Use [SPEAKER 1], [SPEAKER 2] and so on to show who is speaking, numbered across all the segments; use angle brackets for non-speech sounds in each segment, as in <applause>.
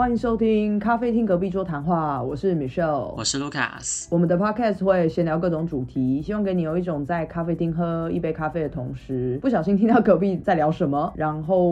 [SPEAKER 1] 欢迎收听咖啡厅隔壁桌谈话，我是 Michelle，
[SPEAKER 2] 我是 Lucas。
[SPEAKER 1] 我们的 Podcast 会闲聊各种主题，希望给你有一种在咖啡厅喝一杯咖啡的同时，不小心听到隔壁在聊什么。然后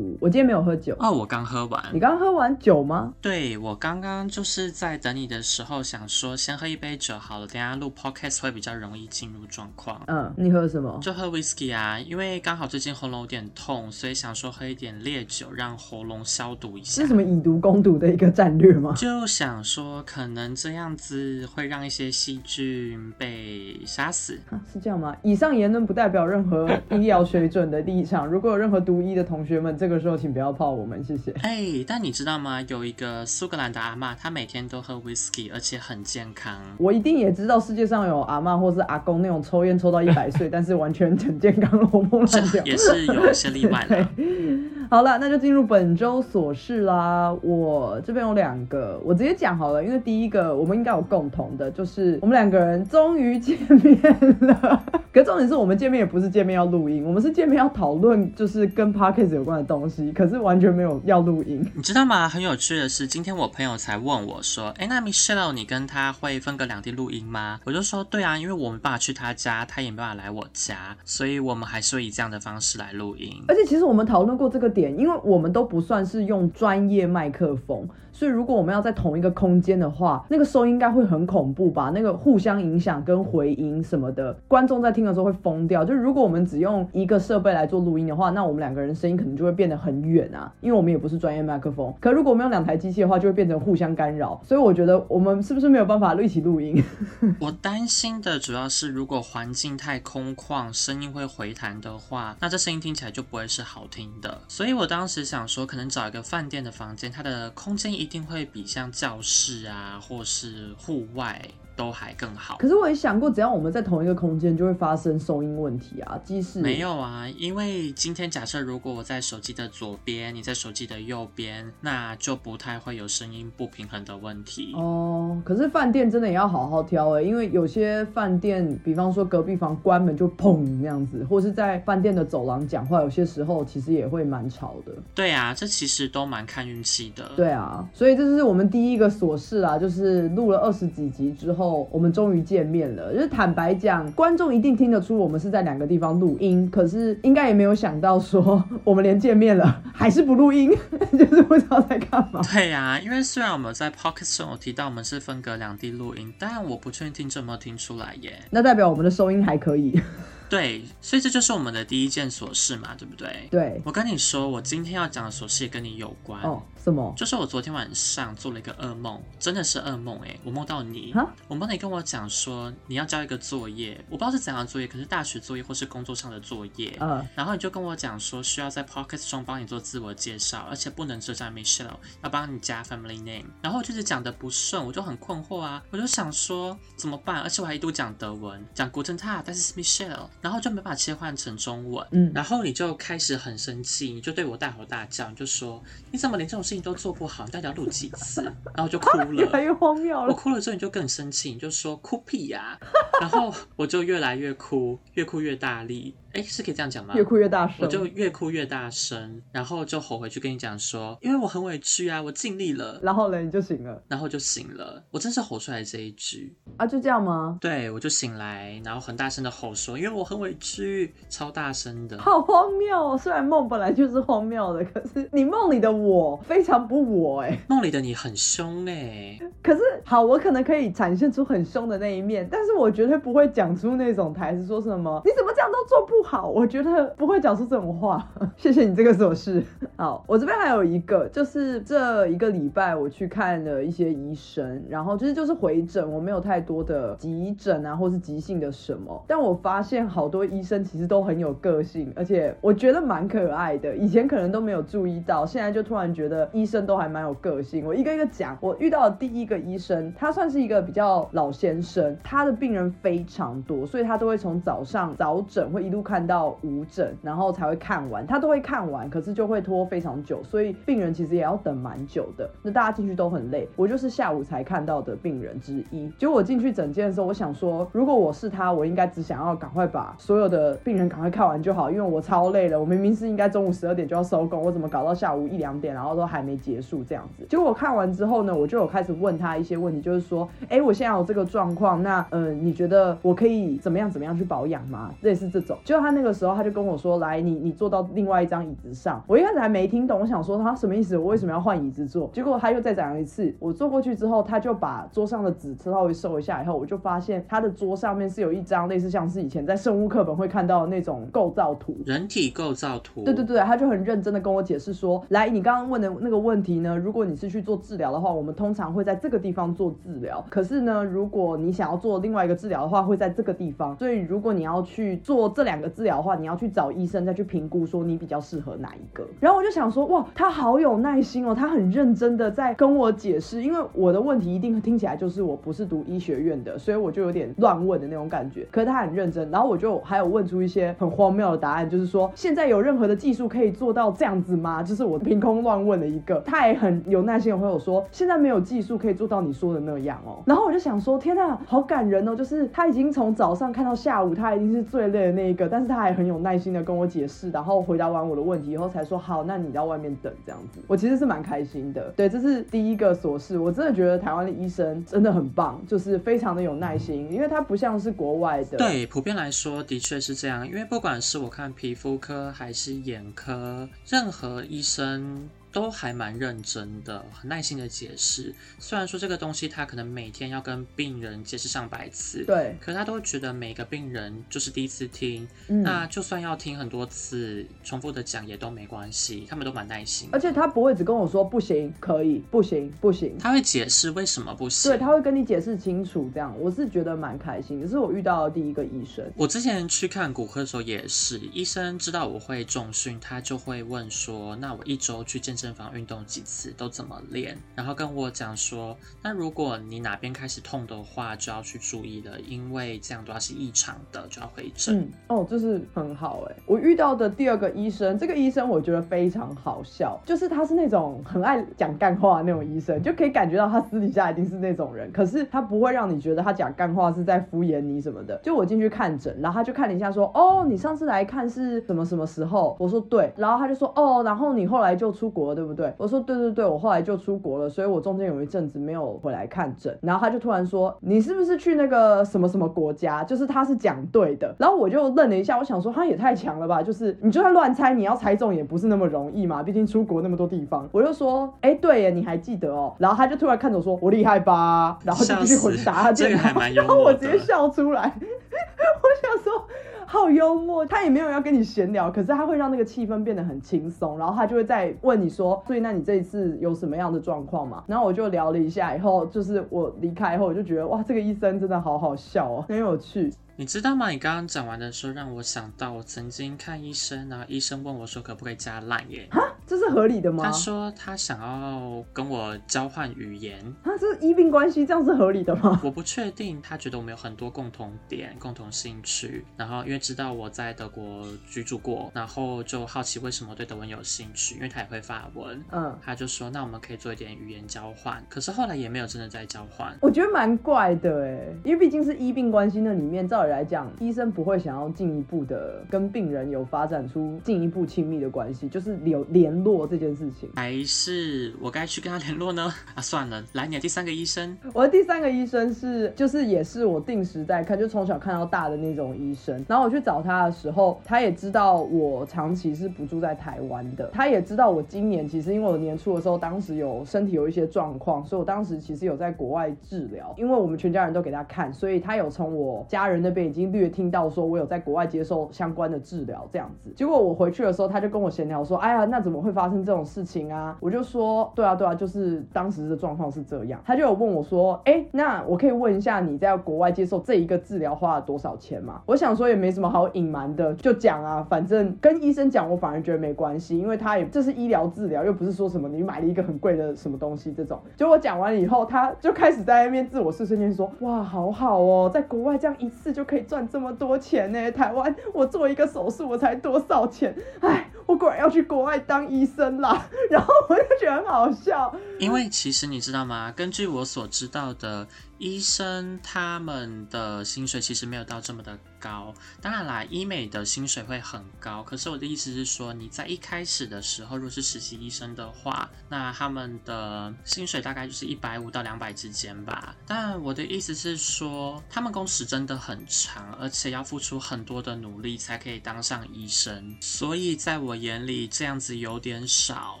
[SPEAKER 1] 我今天没有喝酒
[SPEAKER 2] 哦，我刚喝完。
[SPEAKER 1] 你刚喝完酒吗？
[SPEAKER 2] 对，我刚刚就是在等你的时候想说先喝一杯酒好了，等下录 Podcast 会比较容易进入状况。
[SPEAKER 1] 嗯，你喝什么？
[SPEAKER 2] 就喝 Whisky 啊，因为刚好最近喉咙有点痛，所以想说喝一点烈酒让喉咙消毒一下。
[SPEAKER 1] 是什么以毒攻？毒的一个战略吗？
[SPEAKER 2] 就想说，可能这样子会让一些细菌被杀死，
[SPEAKER 1] 是这样吗？以上言论不代表任何医疗水准的立场。如果有任何读医的同学们，这个时候请不要泡我们，谢谢。
[SPEAKER 2] 哎，但你知道吗？有一个苏格兰的阿妈，她每天都喝 whisky，而且很健康。
[SPEAKER 1] 我一定也知道世界上有阿妈或是阿公那种抽烟抽到一百岁，<laughs> 但是完全很健康的活蹦乱跳，
[SPEAKER 2] 也是有一些例外的。<laughs>
[SPEAKER 1] 好了，那就进入本周琐事啦。我这边有两个，我直接讲好了，因为第一个我们应该有共同的，就是我们两个人终于见面了。<laughs> 可重点是我们见面也不是见面要录音，我们是见面要讨论就是跟 podcast 有关的东西，可是完全没有要录音。
[SPEAKER 2] 你知道吗？很有趣的是，今天我朋友才问我说：“哎，那 Michelle，你跟他会分隔两地录音吗？”我就说：“对啊，因为我没办法去他家，他也没办法来我家，所以我们还是会以这样的方式来录音。
[SPEAKER 1] 而且其实我们讨论过这个。”点，因为我们都不算是用专业麦克风。所以，如果我们要在同一个空间的话，那个收音应该会很恐怖吧？那个互相影响跟回音什么的，观众在听的时候会疯掉。就是如果我们只用一个设备来做录音的话，那我们两个人声音可能就会变得很远啊，因为我们也不是专业麦克风。可如果我们用两台机器的话，就会变成互相干扰。所以我觉得我们是不是没有办法一起录音？<laughs>
[SPEAKER 2] 我担心的主要是，如果环境太空旷，声音会回弹的话，那这声音听起来就不会是好听的。所以我当时想说，可能找一个饭店的房间，它的空间一一定会比像教室啊，或是户外。都还更好，
[SPEAKER 1] 可是我也想过，只要我们在同一个空间，就会发生收音问题啊。即使
[SPEAKER 2] 没有啊，因为今天假设如果我在手机的左边，你在手机的右边，那就不太会有声音不平衡的问题
[SPEAKER 1] 哦。可是饭店真的也要好好挑哎，因为有些饭店，比方说隔壁房关门就砰那样子，或是在饭店的走廊讲话，有些时候其实也会蛮吵的。
[SPEAKER 2] 对啊，这其实都蛮看运气的。
[SPEAKER 1] 对啊，所以这是我们第一个琐事啊，就是录了二十几集之后。我们终于见面了，就是坦白讲，观众一定听得出我们是在两个地方录音，可是应该也没有想到说我们连见面了还是不录音，<laughs> 就是不知道在干嘛。
[SPEAKER 2] 对呀，因为虽然我们在 Pocket 中有提到我们是分隔两地录音，但我不确定听众有没有听出来耶。
[SPEAKER 1] 那代表我们的收音还可以。
[SPEAKER 2] 对，所以这就是我们的第一件琐事嘛，对不对？
[SPEAKER 1] 对，
[SPEAKER 2] 我跟你说，我今天要讲的琐事也跟你有关
[SPEAKER 1] 哦。什么？
[SPEAKER 2] 就是我昨天晚上做了一个噩梦，真的是噩梦哎！我梦到你，我梦到你跟我讲说你要交一个作业，我不知道是怎样的作业，可是大学作业或是工作上的作业。嗯，然后你就跟我讲说需要在 Pocket 中帮你做自我介绍，而且不能只加 Michelle，要帮你加 Family Name。然后就是讲的不顺，我就很困惑啊，我就想说怎么办？而且我还一度讲德文，讲 Guten Tag，但是 Michelle，然后就没办法切换成中文。嗯，然后你就开始很生气，你就对我大吼大叫，你就说你怎么连这种事情？都做不好，你到底要录几次？<laughs> 然后就哭了，
[SPEAKER 1] 越来越荒谬了。
[SPEAKER 2] 我哭了之后，你就更生气，你就说哭屁呀！然后我就越来越哭，越哭越大力。哎，是可以这样讲吗？
[SPEAKER 1] 越哭越大声，
[SPEAKER 2] 我就越哭越大声，然后就吼回去跟你讲说，因为我很委屈啊，我尽力了。
[SPEAKER 1] 然后呢，你就醒了，
[SPEAKER 2] 然后就醒了。我真是吼出来这一句
[SPEAKER 1] 啊，就这样吗？
[SPEAKER 2] 对，我就醒来，然后很大声的吼说，因为我很委屈，超大声的，
[SPEAKER 1] 好荒谬哦！虽然梦本来就是荒谬的，可是你梦里的我非常不我哎，
[SPEAKER 2] 梦里的你很凶哎，
[SPEAKER 1] 可是好，我可能可以展现出很凶的那一面，但是我绝对不会讲出那种台词，说什么你怎么这样都做不。好，我觉得不会讲出这种话。<laughs> 谢谢你这个手势。好，我这边还有一个，就是这一个礼拜我去看了一些医生，然后其实就是回诊，我没有太多的急诊啊，或是急性的什么。但我发现好多医生其实都很有个性，而且我觉得蛮可爱的。以前可能都没有注意到，现在就突然觉得医生都还蛮有个性。我一个一个讲，我遇到的第一个医生，他算是一个比较老先生，他的病人非常多，所以他都会从早上早诊会一路。看到五诊，然后才会看完，他都会看完，可是就会拖非常久，所以病人其实也要等蛮久的。那大家进去都很累，我就是下午才看到的病人之一。结果我进去诊间的时候，我想说，如果我是他，我应该只想要赶快把所有的病人赶快看完就好，因为我超累了。我明明是应该中午十二点就要收工，我怎么搞到下午一两点，然后都还没结束这样子？结果我看完之后呢，我就有开始问他一些问题，就是说，哎，我现在有这个状况，那嗯，你觉得我可以怎么样怎么样去保养吗？类似这种。就他那个时候他就跟我说，来，你你坐到另外一张椅子上。我一开始还没听懂，我想说他什么意思？我为什么要换椅子坐？结果他又再讲一次，我坐过去之后，他就把桌上的纸稍微收一下，以后我就发现他的桌上面是有一张类似像是以前在生物课本会看到的那种构造图，
[SPEAKER 2] 人体构造图。
[SPEAKER 1] 对对对，他就很认真的跟我解释说，来，你刚刚问的那个问题呢，如果你是去做治疗的话，我们通常会在这个地方做治疗。可是呢，如果你想要做另外一个治疗的话，会在这个地方。所以如果你要去做这两个治疗的话，你要去找医生再去评估说你比较适合哪一个。然后我就想说，哇，他好有耐心哦，他很认真的在跟我解释，因为我的问题一定听起来就是我不是读医学院的，所以我就有点乱问的那种感觉。可是他很认真，然后我就还有问出一些很荒谬的答案，就是说现在有任何的技术可以做到这样子吗？就是我凭空乱问了一个。他也很有耐心的回我说，现在没有技术可以做到你说的那样哦。然后我就想说，天呐，好感人哦！就是他已经从早上看到下午，他已经是最累的那一个，但是他还很有耐心的跟我解释，然后回答完我的问题以后才说好，那你到外面等这样子。我其实是蛮开心的。对，这是第一个琐事。我真的觉得台湾的医生真的很棒，就是非常的有耐心，因为他不像是国外的。
[SPEAKER 2] 对，普遍来说的确是这样。因为不管是我看皮肤科还是眼科，任何医生。都还蛮认真的，很耐心的解释。虽然说这个东西他可能每天要跟病人解释上百次，
[SPEAKER 1] 对，
[SPEAKER 2] 可他都觉得每个病人就是第一次听，那就算要听很多次，重复的讲也都没关系，他们都蛮耐心。
[SPEAKER 1] 而且他不会只跟我说不行，可以，不行，不行，
[SPEAKER 2] 他会解释为什么不行。
[SPEAKER 1] 对，他会跟你解释清楚，这样我是觉得蛮开心。这是我遇到的第一个医生。
[SPEAKER 2] 我之前去看骨科的时候也是，医生知道我会重训，他就会问说，那我一周去健身房运动几次都怎么练，然后跟我讲说，那如果你哪边开始痛的话，就要去注意了，因为这样的话是异常的，就要回诊。嗯，
[SPEAKER 1] 哦，这是很好哎。我遇到的第二个医生，这个医生我觉得非常好笑，就是他是那种很爱讲干话的那种医生，就可以感觉到他私底下一定是那种人，可是他不会让你觉得他讲干话是在敷衍你什么的。就我进去看诊，然后他就看了一下说，哦，你上次来看是什么什么时候？我说对，然后他就说，哦，然后你后来就出国了，对不对？我说对对对，我后来就出国了，所以我中间有一阵子没有回来看诊。然后他就突然说：“你是不是去那个什么什么国家？”就是他是讲对的。然后我就愣了一下，我想说他也太强了吧！就是你就算乱猜，你要猜中也不是那么容易嘛，毕竟出国那么多地方。我就说：“哎，对耶，你还记得哦？”然后他就突然看着我说：“我厉害吧？”然后就继续回答。
[SPEAKER 2] 这个还蛮幽默
[SPEAKER 1] 然后我直接笑出来，<laughs> 我想说。好幽默，他也没有要跟你闲聊，可是他会让那个气氛变得很轻松，然后他就会再问你说，所以那你这一次有什么样的状况嘛？然后我就聊了一下，以后就是我离开以后，我就觉得哇，这个医生真的好好笑哦，很有趣。
[SPEAKER 2] 你知道吗？你刚刚讲完的时候，让我想到我曾经看医生，然后医生问我说可不可以加烂耶？
[SPEAKER 1] 哈，这是合理的吗？
[SPEAKER 2] 他说他想要跟我交换语言。
[SPEAKER 1] 他这是医病关系，这样是合理的吗？<laughs>
[SPEAKER 2] 我不确定，他觉得我们有很多共同点、共同兴趣，然后因为知道我在德国居住过，然后就好奇为什么对德文有兴趣，因为他也会法文。嗯，他就说那我们可以做一点语言交换，可是后来也没有真的在交换。
[SPEAKER 1] 我觉得蛮怪的哎，因为毕竟是医病关系那里面，照理来讲，医生不会想要进一步的跟病人有发展出进一步亲密的关系，就是有联络这件事情。
[SPEAKER 2] 还是我该去跟他联络呢？<laughs> 啊，算了，来，你的第三个医生。
[SPEAKER 1] 我的第三个医生是，就是也是我定时在看，就从小看到大的那种医生。然后我去找他的时候，他也知道我长期是不住在台湾的，他也知道我今年其实因为我年初的时候，当时有身体有一些状况，所以我当时其实有在国外治疗，因为我们全家人都给他看，所以他有从我家人那边已经。略听到说我有在国外接受相关的治疗这样子，结果我回去的时候，他就跟我闲聊说：“哎呀，那怎么会发生这种事情啊？”我就说：“对啊，对啊，就是当时的状况是这样。”他就有问我说：“哎，那我可以问一下你在国外接受这一个治疗花了多少钱吗？”我想说也没什么好隐瞒的，就讲啊，反正跟医生讲，我反而觉得没关系，因为他也这是医疗治疗，又不是说什么你买了一个很贵的什么东西这种。就我讲完以后，他就开始在那边自我碎碎念说：“哇，好好哦，在国外这样一次就可以赚这么多钱呢？台湾我做一个手术我才多少钱？哎，我果然要去国外当医生啦。<laughs> 然后我就觉得很好笑，
[SPEAKER 2] 因为其实你知道吗？根据我所知道的。医生他们的薪水其实没有到这么的高，当然啦，医美的薪水会很高。可是我的意思是说，你在一开始的时候，如果是实习医生的话，那他们的薪水大概就是一百五到两百之间吧。但我的意思是说，他们工时真的很长，而且要付出很多的努力才可以当上医生。所以在我眼里，这样子有点少。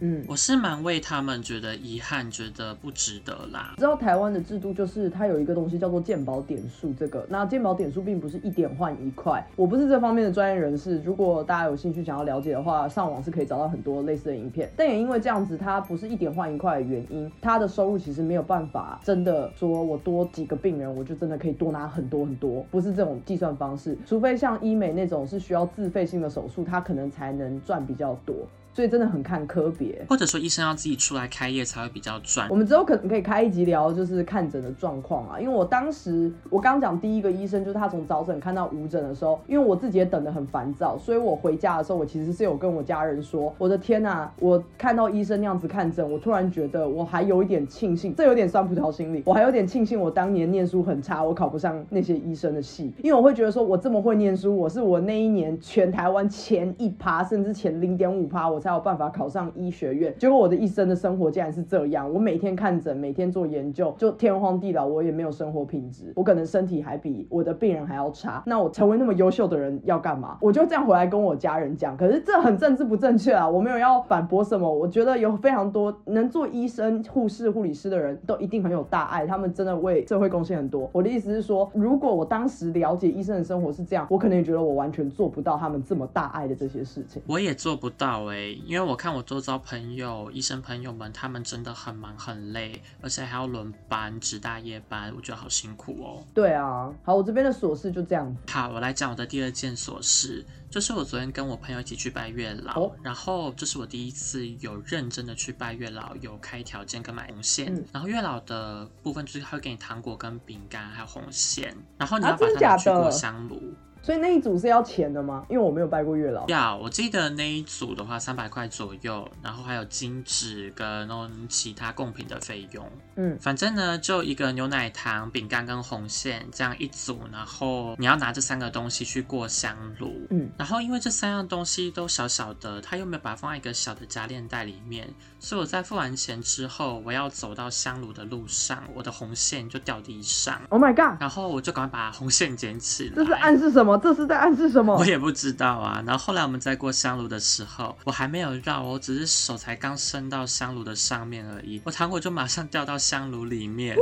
[SPEAKER 2] 嗯，我是蛮为他们觉得遗憾，觉得不值得啦。
[SPEAKER 1] 知道台湾的制度就是。它有一个东西叫做鉴宝点数，这个那鉴宝点数并不是一点换一块，我不是这方面的专业人士。如果大家有兴趣想要了解的话，上网是可以找到很多类似的影片。但也因为这样子，它不是一点换一块的原因，它的收入其实没有办法真的说我多几个病人，我就真的可以多拿很多很多，不是这种计算方式。除非像医美那种是需要自费性的手术，它可能才能赚比较多。所以真的很看科别，
[SPEAKER 2] 或者说医生要自己出来开业才会比较赚。
[SPEAKER 1] 我们之后可能可以开一集聊，就是看诊的状况啊。因为我当时我刚讲第一个医生，就是他从早诊看到午诊的时候，因为我自己也等得很烦躁，所以我回家的时候，我其实是有跟我家人说，我的天呐，我看到医生那样子看诊，我突然觉得我还有一点庆幸，这有点酸葡萄心理，我还有点庆幸我当年念书很差，我考不上那些医生的系，因为我会觉得说我这么会念书，我是我那一年全台湾前一趴，甚至前零点五趴，我才没有办法考上。医学院，结果我的一生的生活竟然是这样。我每天看诊，每天做研究，就天荒地老，我也没有生活品质。我可能身体还比我的病人还要差。那我成为那么优秀的人要干嘛？我就这样回来跟我家人讲。可是这很政治不正确啊！我没有要反驳什么。我觉得有非常多能做医生、护士、护理师的人都一定很有大爱，他们真的为社会贡献很多。我的意思是说，如果我当时了解医生的生活是这样，我可能也觉得我完全做不到他们这么大爱的这些事情。
[SPEAKER 2] 我也做不到哎，因为我看我。周遭朋友、医生朋友们，他们真的很忙很累，而且还要轮班值大夜班，我觉得好辛苦哦。
[SPEAKER 1] 对啊，好，我这边的琐事就这样。
[SPEAKER 2] 好，我来讲我的第二件琐事，就是我昨天跟我朋友一起去拜月老，然后这是我第一次有认真的去拜月老，有开条件跟买红线。然后月老的部分就是他会给你糖果跟饼干，还有红线，然后你要把它拿去过香炉。
[SPEAKER 1] 所以那一组是要钱的吗？因为我没有拜过月老。
[SPEAKER 2] 要，我记得那一组的话三百块左右，然后还有金纸跟其他贡品的费用。嗯，反正呢就一个牛奶糖、饼干跟红线这样一组，然后你要拿这三个东西去过香炉。嗯，然后因为这三样东西都小小的，他又没有把它放在一个小的夹链袋里面，所以我在付完钱之后，我要走到香炉的路上，我的红线就掉地上。
[SPEAKER 1] Oh my god！
[SPEAKER 2] 然后我就赶快把红线捡起来。
[SPEAKER 1] 这是暗示什么？这是在暗示什么？
[SPEAKER 2] 我也不知道啊。然后后来我们在过香炉的时候，我还没有绕，我只是手才刚伸到香炉的上面而已，我糖果就马上掉到香炉里面。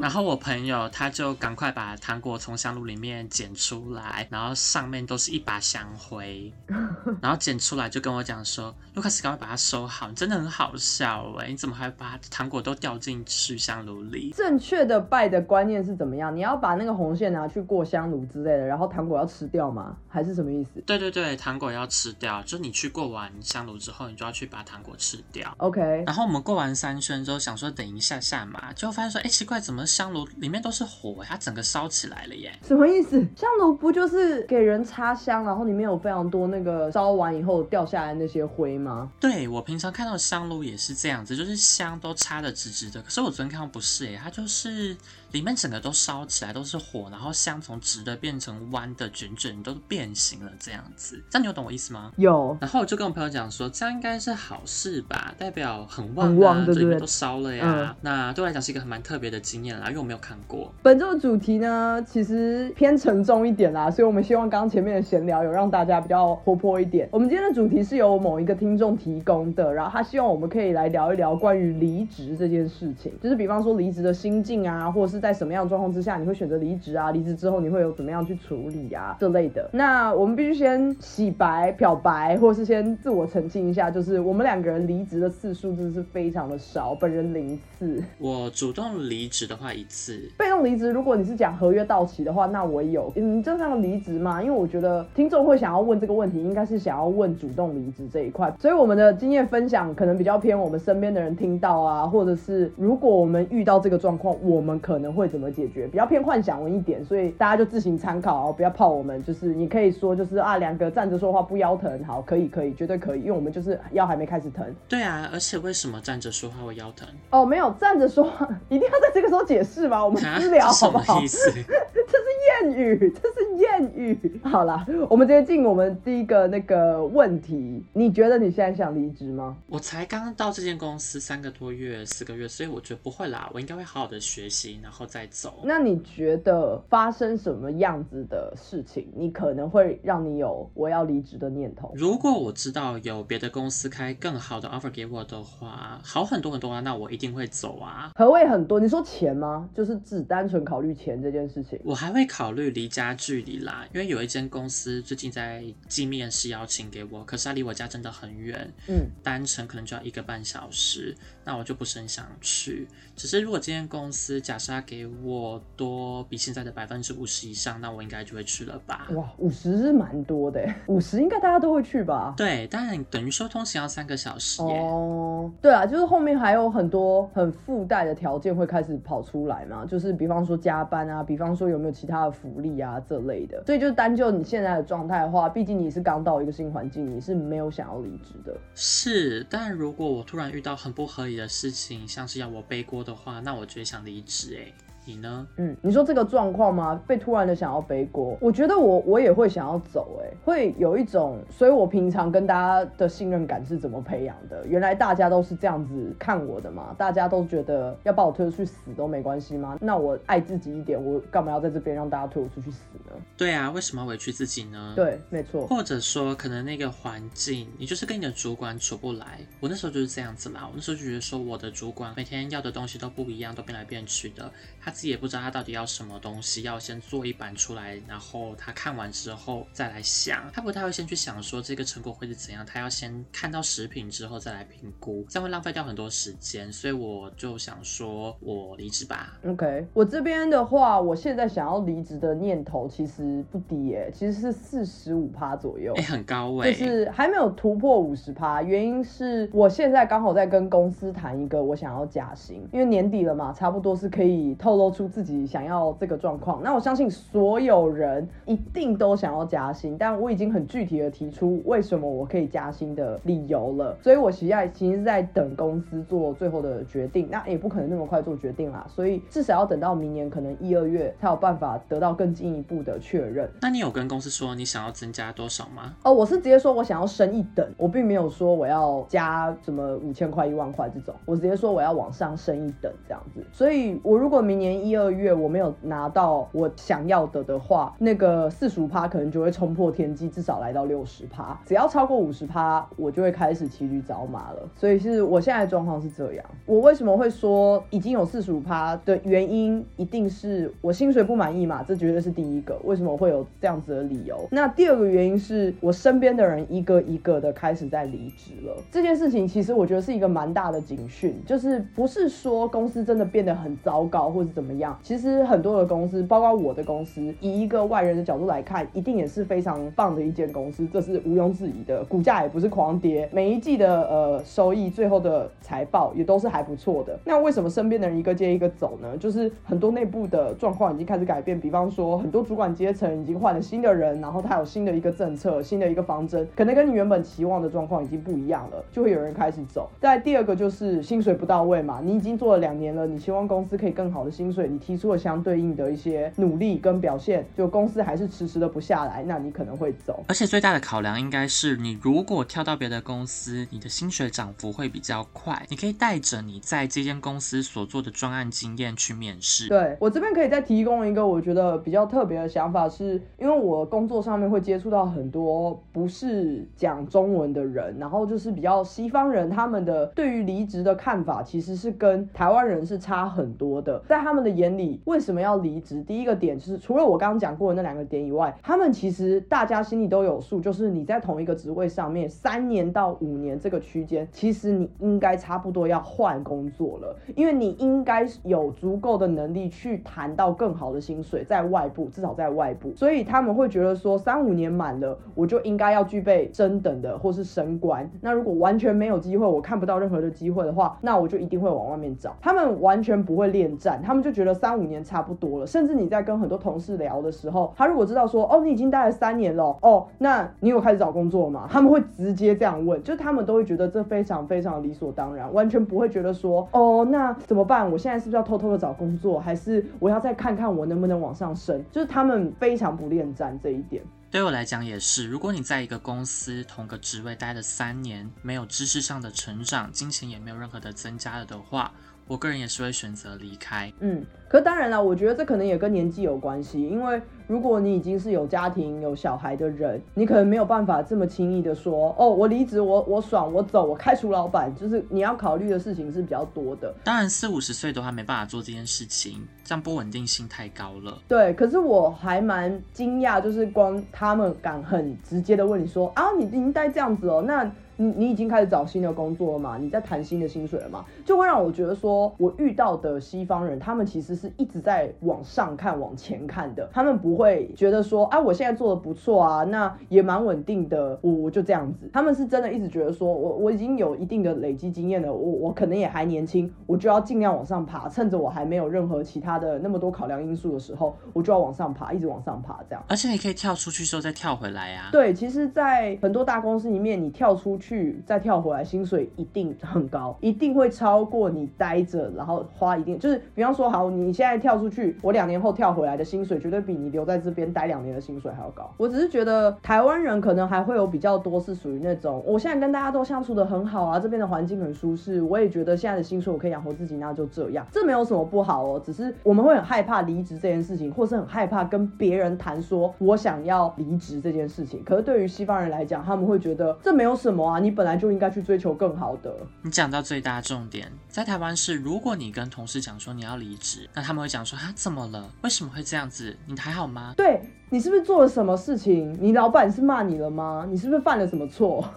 [SPEAKER 2] 然后我朋友他就赶快把糖果从香炉里面捡出来，然后上面都是一把香灰，<laughs> 然后捡出来就跟我讲说：“卢卡斯，赶快把它收好，你真的很好笑哎，你怎么还把糖果都掉进去香炉里？”
[SPEAKER 1] 正确的拜的观念是怎么样？你要把那个红线拿去过香炉之类的，然后糖果要吃掉吗？还是什么意思？
[SPEAKER 2] 对对对，糖果要吃掉，就你去过完香炉之后，你就要去把糖果吃掉。
[SPEAKER 1] OK。
[SPEAKER 2] 然后我们过完三圈之后，想说等一下下嘛，就发现说：“哎，奇怪，怎么？”香炉里面都是火，它整个烧起来了耶！
[SPEAKER 1] 什么意思？香炉不就是给人插香，然后里面有非常多那个烧完以后掉下来那些灰吗？
[SPEAKER 2] 对我平常看到香炉也是这样子，就是香都插的直直的。可是我昨天看到不是耶，它就是。里面整个都烧起来，都是火，然后香从直的变成弯的，卷卷都变形了，这样子。这样你有懂我意思吗？
[SPEAKER 1] 有。
[SPEAKER 2] 然后我就跟我朋友讲说，这样应该是好事吧，代表很旺啊，这里面都烧了呀。那对我来讲是一个蛮特别的经验啦，因为我没有看过。
[SPEAKER 1] 本周的主题呢，其实偏沉重一点啦，所以我们希望刚刚前面的闲聊有让大家比较活泼一点。我们今天的主题是由某一个听众提供的，然后他希望我们可以来聊一聊关于离职这件事情，就是比方说离职的心境啊，或者是。在什么样的状况之下，你会选择离职啊？离职之后你会有怎么样去处理啊？这类的。那我们必须先洗白、漂白，或是先自我澄清一下，就是我们两个人离职的次数真的是非常的少，本人零次。
[SPEAKER 2] 我主动离职的话一次，
[SPEAKER 1] 被动离职，如果你是讲合约到期的话，那我有。嗯，正常的离职嘛，因为我觉得听众会想要问这个问题，应该是想要问主动离职这一块。所以我们的经验分享可能比较偏我们身边的人听到啊，或者是如果我们遇到这个状况，我们可能。能会怎么解决，比较偏幻想文一点，所以大家就自行参考哦，不要泡我们。就是你可以说就是啊，两个站着说话不腰疼，好，可以可以，绝对可以，因为我们就是腰还没开始疼。
[SPEAKER 2] 对啊，而且为什么站着说话会腰疼？
[SPEAKER 1] 哦，没有站着说话，一定要在这个时候解释吗？我们私聊好不好？<laughs>
[SPEAKER 2] 意思？
[SPEAKER 1] 这是谚语，这是谚语。好啦，我们直接进我们第一个那个问题。你觉得你现在想离职吗？
[SPEAKER 2] 我才刚到这间公司三个多月、四个月，所以我觉得不会啦。我应该会好好的学习，然后再走。
[SPEAKER 1] 那你觉得发生什么样子的事情，你可能会让你有我要离职的念头？
[SPEAKER 2] 如果我知道有别的公司开更好的 offer 给我的话，好很多很多啊，那我一定会走啊。
[SPEAKER 1] 何谓很多？你说钱吗？就是只单纯考虑钱这件事情？
[SPEAKER 2] 我还会考虑离家距离啦，因为有一间公司最近在寄面试邀请给我，可是它离我家真的很远，嗯，单程可能就要一个半小时，那我就不是很想去。只是如果这间公司假设给我多比现在的百分之五十以上，那我应该就会去了吧？
[SPEAKER 1] 哇，五十是蛮多的，五十应该大家都会去吧？
[SPEAKER 2] 对，当然等于说通勤要三个小时耶。
[SPEAKER 1] 哦，对啊，就是后面还有很多很附带的条件会开始跑出来嘛，就是比方说加班啊，比方说有没有其他的福利啊这类的。所以就单就你现在的状态的话，毕竟你是刚到一个新环境，你是没有想要离职的。
[SPEAKER 2] 是，但如果我突然遇到很不合理的事情，像是要我背锅的话，那我就会想离职哎。你呢？
[SPEAKER 1] 嗯，你说这个状况吗？被突然的想要背锅，我觉得我我也会想要走，哎，会有一种，所以我平常跟大家的信任感是怎么培养的？原来大家都是这样子看我的嘛？大家都觉得要把我推出去死都没关系吗？那我爱自己一点，我干嘛要在这边让大家推我出去死呢？
[SPEAKER 2] 对啊，为什么要委屈自己呢？
[SPEAKER 1] 对，没错。
[SPEAKER 2] 或者说，可能那个环境，你就是跟你的主管处不来。我那时候就是这样子啦，我那时候就觉得说，我的主管每天要的东西都不一样，都变来变去的，他自己也不知道他到底。要什么东西，要先做一版出来，然后他看完之后再来想，他不太会先去想说这个成果会是怎样，他要先看到食品之后再来评估，这样会浪费掉很多时间，所以我就想说我离职吧。
[SPEAKER 1] OK，我这边的话，我现在想要离职的念头其实不低耶，其实是四十五趴左右，
[SPEAKER 2] 哎，很高哎，
[SPEAKER 1] 就是还没有突破五十趴，原因是我现在刚好在跟公司谈一个我想要加薪，因为年底了嘛，差不多是可以透露出自己想。想要这个状况，那我相信所有人一定都想要加薪，但我已经很具体的提出为什么我可以加薪的理由了，所以我现在其实是在等公司做最后的决定，那也不可能那么快做决定啦，所以至少要等到明年可能一二月才有办法得到更进一步的确认。
[SPEAKER 2] 那你有跟公司说你想要增加多少吗？
[SPEAKER 1] 哦，我是直接说我想要升一等，我并没有说我要加什么五千块、一万块这种，我直接说我要往上升一等这样子。所以我如果明年一二月我没有拿到我想要的的话，那个四十五趴可能就会冲破天际，至少来到六十趴。只要超过五十趴，我就会开始骑驴找马了。所以是我现在状况是这样。我为什么会说已经有四十五趴的原因，一定是我薪水不满意嘛？这绝对是第一个。为什么会有这样子的理由？那第二个原因是我身边的人一个一个的开始在离职了。这件事情其实我觉得是一个蛮大的警讯，就是不是说公司真的变得很糟糕或者怎么样，其实很多的。公司包括我的公司，以一个外人的角度来看，一定也是非常棒的一间公司，这是毋庸置疑的。股价也不是狂跌，每一季的呃收益，最后的财报也都是还不错的。那为什么身边的人一个接一个走呢？就是很多内部的状况已经开始改变，比方说很多主管阶层已经换了新的人，然后他有新的一个政策，新的一个方针，可能跟你原本期望的状况已经不一样了，就会有人开始走。再第二个就是薪水不到位嘛，你已经做了两年了，你希望公司可以更好的薪水，你提出了相对应。的一些努力跟表现，就公司还是迟迟的不下来，那你可能会走。
[SPEAKER 2] 而且最大的考量应该是，你如果跳到别的公司，你的薪水涨幅会比较快。你可以带着你在这间公司所做的专案经验去面试。
[SPEAKER 1] 对我这边可以再提供一个我觉得比较特别的想法，是因为我工作上面会接触到很多不是讲中文的人，然后就是比较西方人，他们的对于离职的看法其实是跟台湾人是差很多的。在他们的眼里，为什么要？离职第一个点就是，除了我刚刚讲过的那两个点以外，他们其实大家心里都有数，就是你在同一个职位上面三年到五年这个区间，其实你应该差不多要换工作了，因为你应该有足够的能力去谈到更好的薪水，在外部至少在外部，所以他们会觉得说三五年满了，我就应该要具备升等的或是升官。那如果完全没有机会，我看不到任何的机会的话，那我就一定会往外面找。他们完全不会恋战，他们就就觉得三五年差不多了。甚至你在跟很多同事聊的时候，他如果知道说，哦，你已经待了三年了，哦，那你有开始找工作吗？他们会直接这样问，就他们都会觉得这非常非常理所当然，完全不会觉得说，哦，那怎么办？我现在是不是要偷偷的找工作，还是我要再看看我能不能往上升？就是他们非常不恋战这一点。
[SPEAKER 2] 对我来讲也是，如果你在一个公司同个职位待了三年，没有知识上的成长，金钱也没有任何的增加了的话。我个人也是会选择离开，
[SPEAKER 1] 嗯，可当然了，我觉得这可能也跟年纪有关系，因为如果你已经是有家庭、有小孩的人，你可能没有办法这么轻易的说，哦，我离职，我我爽，我走，我开除老板，就是你要考虑的事情是比较多的。
[SPEAKER 2] 当然，四五十岁都还没办法做这件事情，这样不稳定性太高了。
[SPEAKER 1] 对，可是我还蛮惊讶，就是光他们敢很直接的问你说，啊，你已经待这样子哦，那。你你已经开始找新的工作了嘛？你在谈新的薪水了嘛？就会让我觉得说，我遇到的西方人，他们其实是一直在往上看、往前看的。他们不会觉得说，啊，我现在做的不错啊，那也蛮稳定的，我我就这样子。他们是真的一直觉得说，我我已经有一定的累积经验了，我我可能也还年轻，我就要尽量往上爬。趁着我还没有任何其他的那么多考量因素的时候，我就要往上爬，一直往上爬，这样。
[SPEAKER 2] 而且你可以跳出去之后再跳回来啊。
[SPEAKER 1] 对，其实，在很多大公司里面，你跳出去。去再跳回来，薪水一定很高，一定会超过你待着，然后花一定就是，比方说，好，你现在跳出去，我两年后跳回来的薪水，绝对比你留在这边待两年的薪水还要高。我只是觉得台湾人可能还会有比较多是属于那种，我现在跟大家都相处的很好啊，这边的环境很舒适，我也觉得现在的薪水我可以养活自己，那就这样，这没有什么不好哦。只是我们会很害怕离职这件事情，或是很害怕跟别人谈说我想要离职这件事情。可是对于西方人来讲，他们会觉得这没有什么啊。你本来就应该去追求更好的。
[SPEAKER 2] 你讲到最大重点，在台湾是，如果你跟同事讲说你要离职，那他们会讲说啊，怎么了？为什么会这样子？你还好吗？
[SPEAKER 1] 对你是不是做了什么事情？你老板是骂你了吗？你是不是犯了什么错？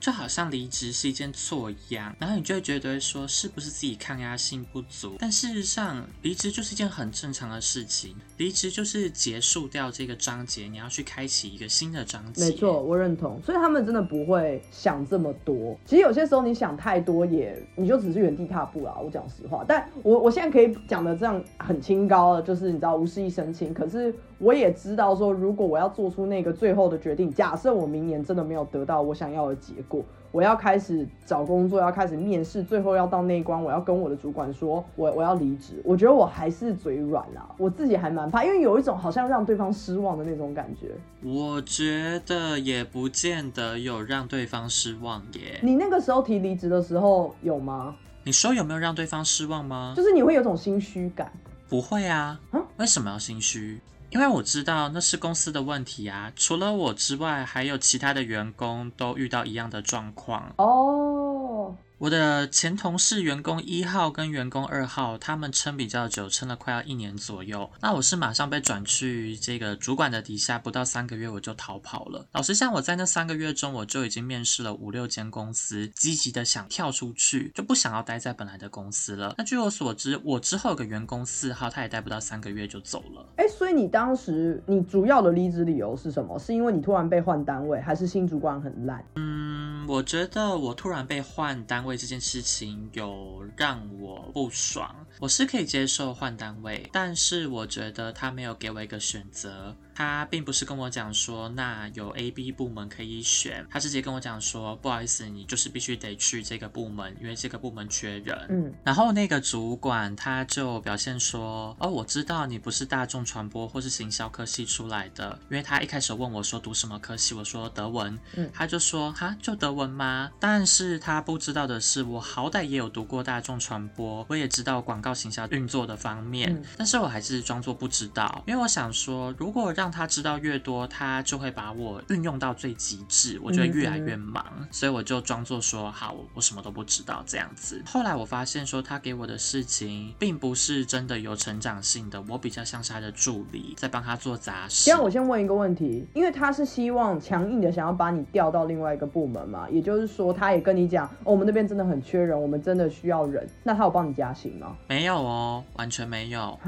[SPEAKER 2] 就好像离职是一件错一样，然后你就会觉得说是不是自己抗压性不足？但事实上，离职就是一件很正常的事情，离职就是结束掉这个章节，你要去开启一个新的章节。
[SPEAKER 1] 没错，我认同。所以他们真的不会想这么多。其实有些时候你想太多，也你就只是原地踏步啦。我讲实话，但我我现在可以讲的这样很清高了，就是你知道无事一身轻。可是我也知道说，如果我要做出那个最后的决定，假设我明年真的没有得到我想要的结果。我要开始找工作，要开始面试，最后要到那一关，我要跟我的主管说，我我要离职。我觉得我还是嘴软啊，我自己还蛮怕，因为有一种好像让对方失望的那种感觉。
[SPEAKER 2] 我觉得也不见得有让对方失望耶。
[SPEAKER 1] 你那个时候提离职的时候有吗？
[SPEAKER 2] 你说有没有让对方失望吗？
[SPEAKER 1] 就是你会有种心虚感。
[SPEAKER 2] 不会啊，为什么要心虚？因为我知道那是公司的问题啊，除了我之外，还有其他的员工都遇到一样的状况哦。我的前同事员工一号跟员工二号，他们撑比较久，撑了快要一年左右。那我是马上被转去这个主管的底下，不到三个月我就逃跑了。老实讲，我在那三个月中，我就已经面试了五六间公司，积极的想跳出去，就不想要待在本来的公司了。那据我所知，我之后有个员工四号，他也待不到三个月就走了。
[SPEAKER 1] 哎，所以你当时你主要的离职理由是什么？是因为你突然被换单位，还是新主管很烂？
[SPEAKER 2] 嗯，我觉得我突然被换单位。为这件事情有让我不爽，我是可以接受换单位，但是我觉得他没有给我一个选择。他并不是跟我讲说，那有 A、B 部门可以选，他直接跟我讲说，不好意思，你就是必须得去这个部门，因为这个部门缺人。嗯，然后那个主管他就表现说，哦，我知道你不是大众传播或是行销科系出来的，因为他一开始问我说读什么科系，我说德文，嗯，他就说哈，就德文吗？但是他不知道的是，我好歹也有读过大众传播，我也知道广告行销运作的方面，但是我还是装作不知道，因为我想说，如果让他知道越多，他就会把我运用到最极致，我就会越来越忙，所以我就装作说好，我什么都不知道这样子。后来我发现说，他给我的事情并不是真的有成长性的，我比较像是他的助理，在帮他做杂事。
[SPEAKER 1] 这样我先问一个问题，因为他是希望强硬的想要把你调到另外一个部门嘛，也就是说，他也跟你讲，我们那边真的很缺人，我们真的需要人，那他有帮你加薪吗？
[SPEAKER 2] 没有哦，完全没有。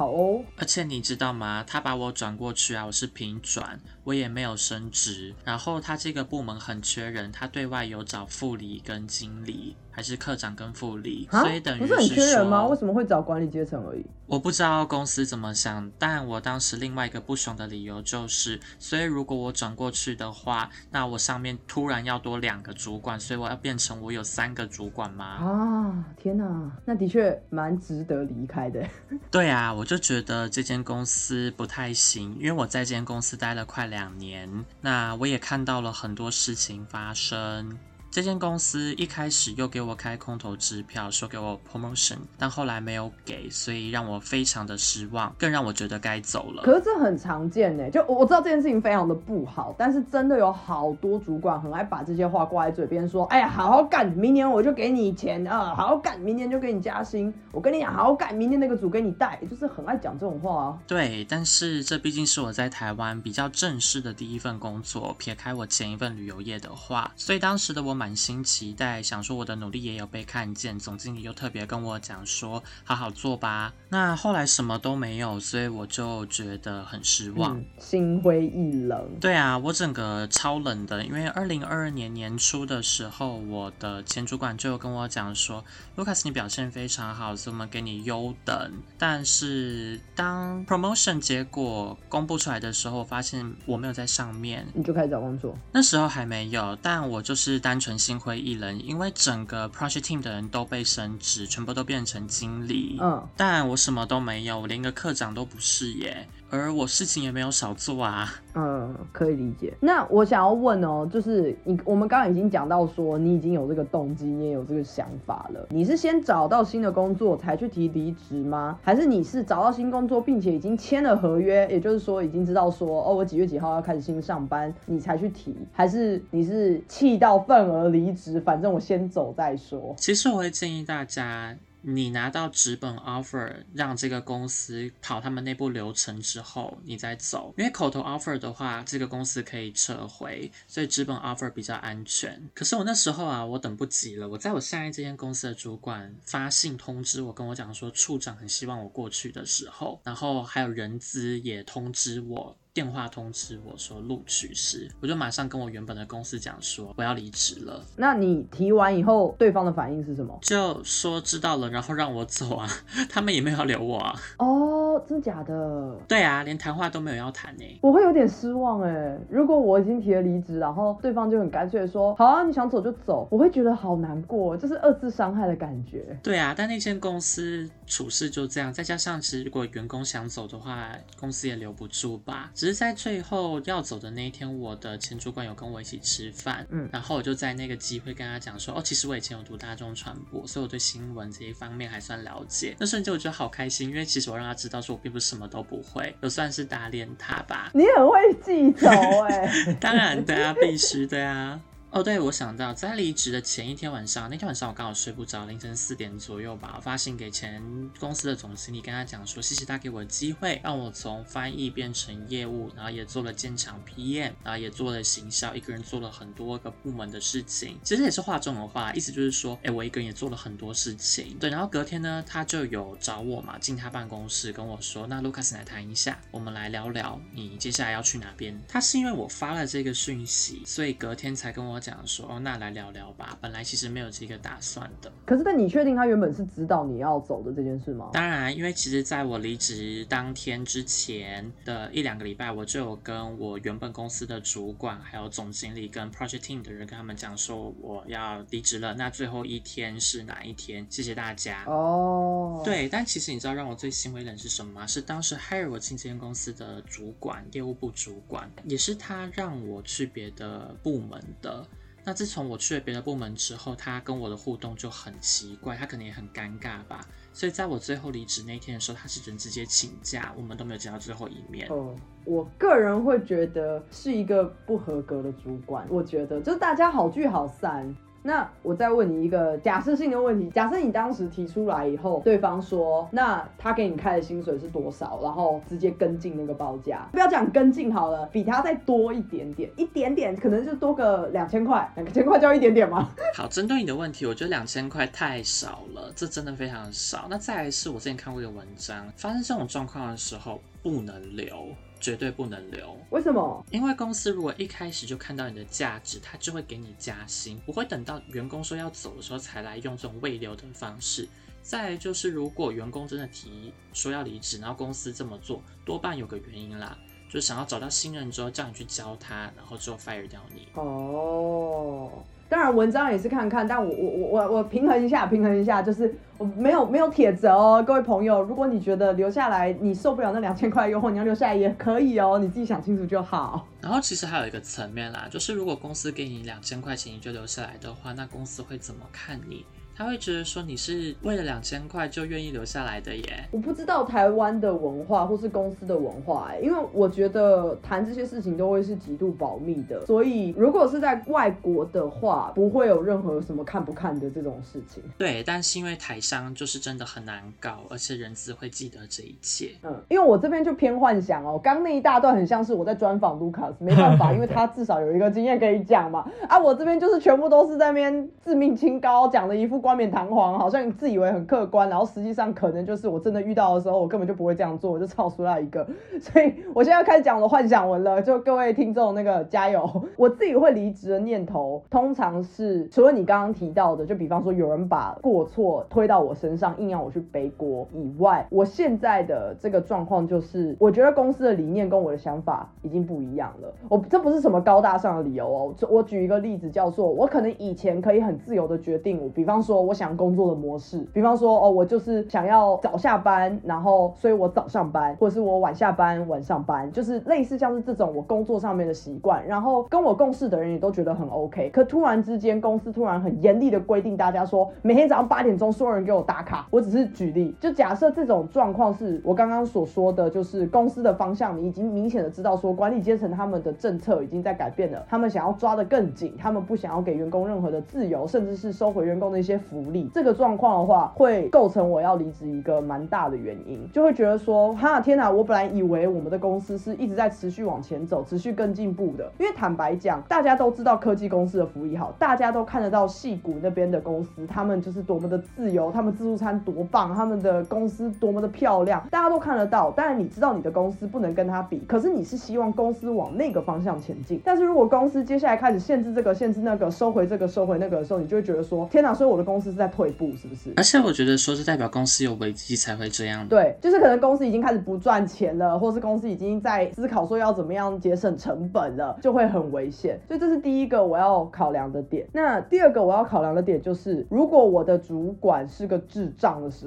[SPEAKER 1] 好哦。
[SPEAKER 2] 而且你知道吗？他把我转过去啊，我是平转，我也没有升职。然后他这个部门很缺人，他对外有找副理跟经理。还是科长跟副理，所以等于
[SPEAKER 1] 很缺人吗？为什么会找管理阶层而已？
[SPEAKER 2] 我不知道公司怎么想，但我当时另外一个不爽的理由就是，所以如果我转过去的话，那我上面突然要多两个主管，所以我要变成我有三个主管吗？
[SPEAKER 1] 啊，天哪，那的确蛮值得离开的。
[SPEAKER 2] 对啊，我就觉得这间公司不太行，因为我在这间公司待了快两年，那我也看到了很多事情发生。这间公司一开始又给我开空头支票，说给我 promotion，但后来没有给，所以让我非常的失望，更让我觉得该走了。
[SPEAKER 1] 可是这很常见呢，就我知道这件事情非常的不好，但是真的有好多主管很爱把这些话挂在嘴边，说，哎呀，好好干，明年我就给你钱啊，好好干，明年就给你加薪。我跟你讲，好好干，明年那个组给你带，就是很爱讲这种话啊。
[SPEAKER 2] 对，但是这毕竟是我在台湾比较正式的第一份工作，撇开我前一份旅游业的话，所以当时的我。满心期待，想说我的努力也有被看见。总经理又特别跟我讲说：“好好做吧。”那后来什么都没有，所以我就觉得很失望，
[SPEAKER 1] 心灰意冷。
[SPEAKER 2] 对啊，我整个超冷的，因为二零二二年年初的时候，我的前主管就跟我讲说：“Lucas，你表现非常好，所以我们给你优等。”但是当 promotion 结果公布出来的时候，发现我没有在上面，
[SPEAKER 1] 你就开始找工作。
[SPEAKER 2] 那时候还没有，但我就是单纯。心灰意冷，因为整个 project team 的人都被升职，全部都变成经理。嗯，但我什么都没有，我连个科长都不是耶。而我事情也没有少做啊，
[SPEAKER 1] 嗯，可以理解。那我想要问哦，就是你，我们刚刚已经讲到说，你已经有这个动机，你也有这个想法了。你是先找到新的工作才去提离职吗？还是你是找到新工作，并且已经签了合约，也就是说已经知道说，哦，我几月几号要开始新上班，你才去提？还是你是气到愤而离职？反正我先走再说。
[SPEAKER 2] 其实我会建议大家。你拿到纸本 offer，让这个公司跑他们内部流程之后，你再走。因为口头 offer 的话，这个公司可以撤回，所以纸本 offer 比较安全。可是我那时候啊，我等不及了。我在我下一这间公司的主管发信通知我，跟我讲说处长很希望我过去的时候，然后还有人资也通知我。电话通知我说录取时，我就马上跟我原本的公司讲说我要离职了。
[SPEAKER 1] 那你提完以后，对方的反应是什么？
[SPEAKER 2] 就说知道了，然后让我走啊，<laughs> 他们也没有要留我啊。
[SPEAKER 1] 哦，真的假的？
[SPEAKER 2] 对啊，连谈话都没有要谈呢。
[SPEAKER 1] 我会有点失望哎。如果我已经提了离职，然后对方就很干脆的说好啊，你想走就走，我会觉得好难过，就是二次伤害的感觉。
[SPEAKER 2] 对啊，但那间公司处事就这样，再加上其实如果员工想走的话，公司也留不住吧。只是在最后要走的那一天，我的前主管有跟我一起吃饭，嗯，然后我就在那个机会跟他讲说，哦，其实我以前有读大众传播，所以我对新闻这一方面还算了解。那瞬间我觉得好开心，因为其实我让他知道说我并不是什么都不会，就算是打脸他吧。
[SPEAKER 1] 你很会记仇哎，<laughs>
[SPEAKER 2] 当然的啊，必须的啊。哦，对，我想到在离职的前一天晚上，那天晚上我刚好睡不着，凌晨四点左右吧，我发信给前公司的总经理，跟他讲说，谢谢他给我的机会，让我从翻译变成业务，然后也做了建厂 PM，然后也做了行销，一个人做了很多个部门的事情，其实也是话中的话，意思就是说，哎，我一个人也做了很多事情。对，然后隔天呢，他就有找我嘛，进他办公室跟我说，那卢卡斯来谈一下，我们来聊聊你接下来要去哪边。他是因为我发了这个讯息，所以隔天才跟我。讲说哦，那来聊聊吧。本来其实没有这个打算的。
[SPEAKER 1] 可是，但你确定他原本是知道你要走的这件事吗？
[SPEAKER 2] 当然，因为其实在我离职当天之前的一两个礼拜，我就有跟我原本公司的主管、还有总经理跟 project team 的人跟他们讲说我要离职了。那最后一天是哪一天？谢谢大家。哦，对。但其实你知道让我最欣慰的是什么吗？是当时 hire 我进这间公司的主管、业务部主管，也是他让我去别的部门的。那自从我去了别的部门之后，他跟我的互动就很奇怪，他可能也很尴尬吧。所以在我最后离职那天的时候，他是人直接请假，我们都没有见到最后一面。哦，
[SPEAKER 1] 我个人会觉得是一个不合格的主管。我觉得就是大家好聚好散。那我再问你一个假设性的问题：假设你当时提出来以后，对方说，那他给你开的薪水是多少？然后直接跟进那个报价，不要讲跟进好了，比他再多一点点，一点点，可能就多个两千块，两千块叫一点点吗？<laughs>
[SPEAKER 2] 好，针对你的问题，我觉得两千块太少了，这真的非常少。那再来是我之前看过一个文章，发生这种状况的时候不能留。绝对不能留，
[SPEAKER 1] 为什么？
[SPEAKER 2] 因为公司如果一开始就看到你的价值，他就会给你加薪，不会等到员工说要走的时候才来用这种未留的方式。再就是，如果员工真的提说要离职，然后公司这么做，多半有个原因啦，就是想要找到新人之后叫你去教他，然后之后 fire 掉你。
[SPEAKER 1] 哦。当然，文章也是看看，但我我我我我平衡一下，平衡一下，就是我没有没有铁则哦，各位朋友，如果你觉得留下来你受不了那两千块诱惑，你要留下来也可以哦，你自己想清楚就好。
[SPEAKER 2] 然后其实还有一个层面啦，就是如果公司给你两千块钱你就留下来的话，那公司会怎么看你？他会觉得说你是为了两千块就愿意留下来的耶？
[SPEAKER 1] 我不知道台湾的文化或是公司的文化哎，因为我觉得谈这些事情都会是极度保密的，所以如果是在外国的话，不会有任何什么看不看的这种事情。
[SPEAKER 2] 对，但是因为台商就是真的很难搞，而且人资会记得这一切。
[SPEAKER 1] 嗯，因为我这边就偏幻想哦，刚那一大段很像是我在专访卢卡斯，没办法，<laughs> 因为他至少有一个经验可以讲嘛。啊，我这边就是全部都是在那边自命清高，讲的一副。冠冕堂皇，好像自以为很客观，然后实际上可能就是我真的遇到的时候，我根本就不会这样做，我就超出来一个。所以我现在要开始讲我的幻想文了，就各位听众那个加油！<laughs> 我自己会离职的念头，通常是除了你刚刚提到的，就比方说有人把过错推到我身上，硬要我去背锅以外，我现在的这个状况就是，我觉得公司的理念跟我的想法已经不一样了。我这不是什么高大上的理由哦，我举一个例子，叫做我可能以前可以很自由的决定，我比方说。说我想工作的模式，比方说，哦，我就是想要早下班，然后，所以我早上班，或者是我晚下班晚上班，就是类似像是这种我工作上面的习惯，然后跟我共事的人也都觉得很 OK。可突然之间，公司突然很严厉的规定大家说，每天早上八点钟所有人给我打卡。我只是举例，就假设这种状况是我刚刚所说的，就是公司的方向，你已经明显的知道说，管理阶层他们的政策已经在改变了，他们想要抓得更紧，他们不想要给员工任何的自由，甚至是收回员工的一些。福利这个状况的话，会构成我要离职一个蛮大的原因，就会觉得说，哈天哪，我本来以为我们的公司是一直在持续往前走，持续更进步的。因为坦白讲，大家都知道科技公司的福利好，大家都看得到戏骨那边的公司，他们就是多么的自由，他们自助餐多棒，他们的公司多么的漂亮，大家都看得到。当然你知道你的公司不能跟他比，可是你是希望公司往那个方向前进。但是如果公司接下来开始限制这个、限制那个、收回这个、收回那个的时候，你就会觉得说，天哪，所以我的公司是在退步，是不是？
[SPEAKER 2] 而且我觉得说是代表公司有危机才会这样。
[SPEAKER 1] 对，就是可能公司已经开始不赚钱了，或是公司已经在思考说要怎么样节省成本了，就会很危险。所以这是第一个我要考量的点。那第二个我要考量的点就是，如果我的主管是个智障的时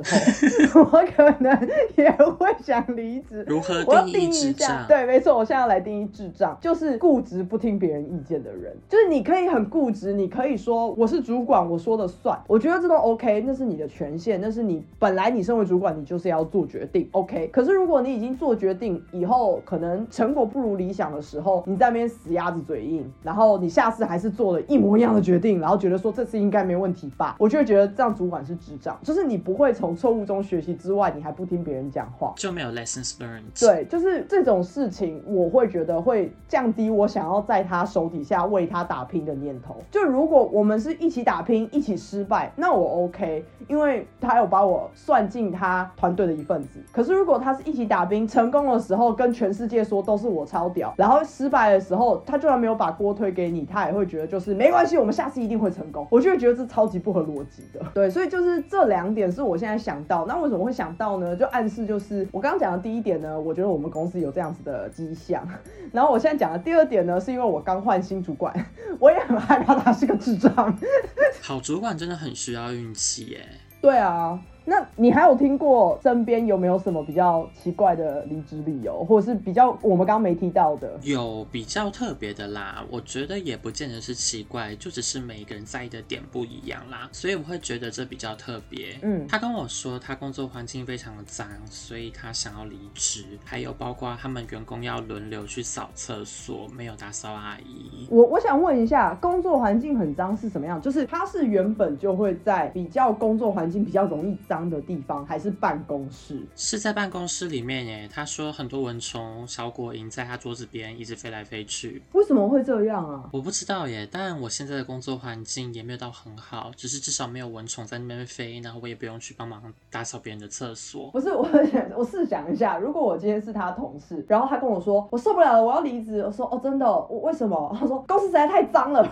[SPEAKER 1] 候，<laughs> 我可能也会想离职。
[SPEAKER 2] 如何
[SPEAKER 1] 我要
[SPEAKER 2] 定义智障？
[SPEAKER 1] 对，没错，我现在要来定义智障，就是固执不听别人意见的人。就是你可以很固执，你可以说我是主管，我说的算。我觉得这都 OK，那是你的权限，那是你本来你身为主管，你就是要做决定，OK。可是如果你已经做决定以后，可能成果不如理想的时候，你在那边死鸭子嘴硬，然后你下次还是做了一模一样的决定，然后觉得说这次应该没问题吧，我就会觉得这样主管是智障，就是你不会从错误中学习之外，你还不听别人讲话，
[SPEAKER 2] 就没有 lessons learned。
[SPEAKER 1] 对，就是这种事情，我会觉得会降低我想要在他手底下为他打拼的念头。就如果我们是一起打拼，一起失败，那我。OK，因为他有把我算进他团队的一份子。可是如果他是一起打兵，成功的时候跟全世界说都是我超屌，然后失败的时候，他居然没有把锅推给你，他也会觉得就是没关系，我们下次一定会成功。我就会觉得这超级不合逻辑的。对，所以就是这两点是我现在想到。那为什么会想到呢？就暗示就是我刚刚讲的第一点呢，我觉得我们公司有这样子的迹象。然后我现在讲的第二点呢，是因为我刚换新主管，<laughs> 我也很害怕他是个智障。
[SPEAKER 2] 好主管真的很需要。运气耶，
[SPEAKER 1] 对啊，那你还有听过身边有没有什么比较奇怪的离职理由，或者是比较我们刚刚没提到的？
[SPEAKER 2] 有比较特别的啦，我觉得也不见得是奇怪，就只是每一个人在意的点不一样啦，所以我会觉得这比较特别。嗯，他跟我说他工作环境非常的脏，所以他想要离职。还有包括他们员工要轮流去扫厕所，没有打扫阿姨。
[SPEAKER 1] 我我想问一下，工作环境很脏是什么样？就是他是原本就会在比较工作环境比较容易脏的地方，还是办公室？
[SPEAKER 2] 是在办公室里面耶。他说很多蚊虫、小果蝇在他桌子边一直飞来飞去。
[SPEAKER 1] 为什么会这样啊？
[SPEAKER 2] 我不知道耶。但我现在的工作环境也没有到很好，只是至少没有蚊虫在那边飞，然后我也不用去帮忙打扫别人的厕所。
[SPEAKER 1] 不是我，我试想一下，如果我今天是他同事，然后他跟我说我受不了了，我要离职。我说哦，真的？我为什么？他说公司实在太脏了。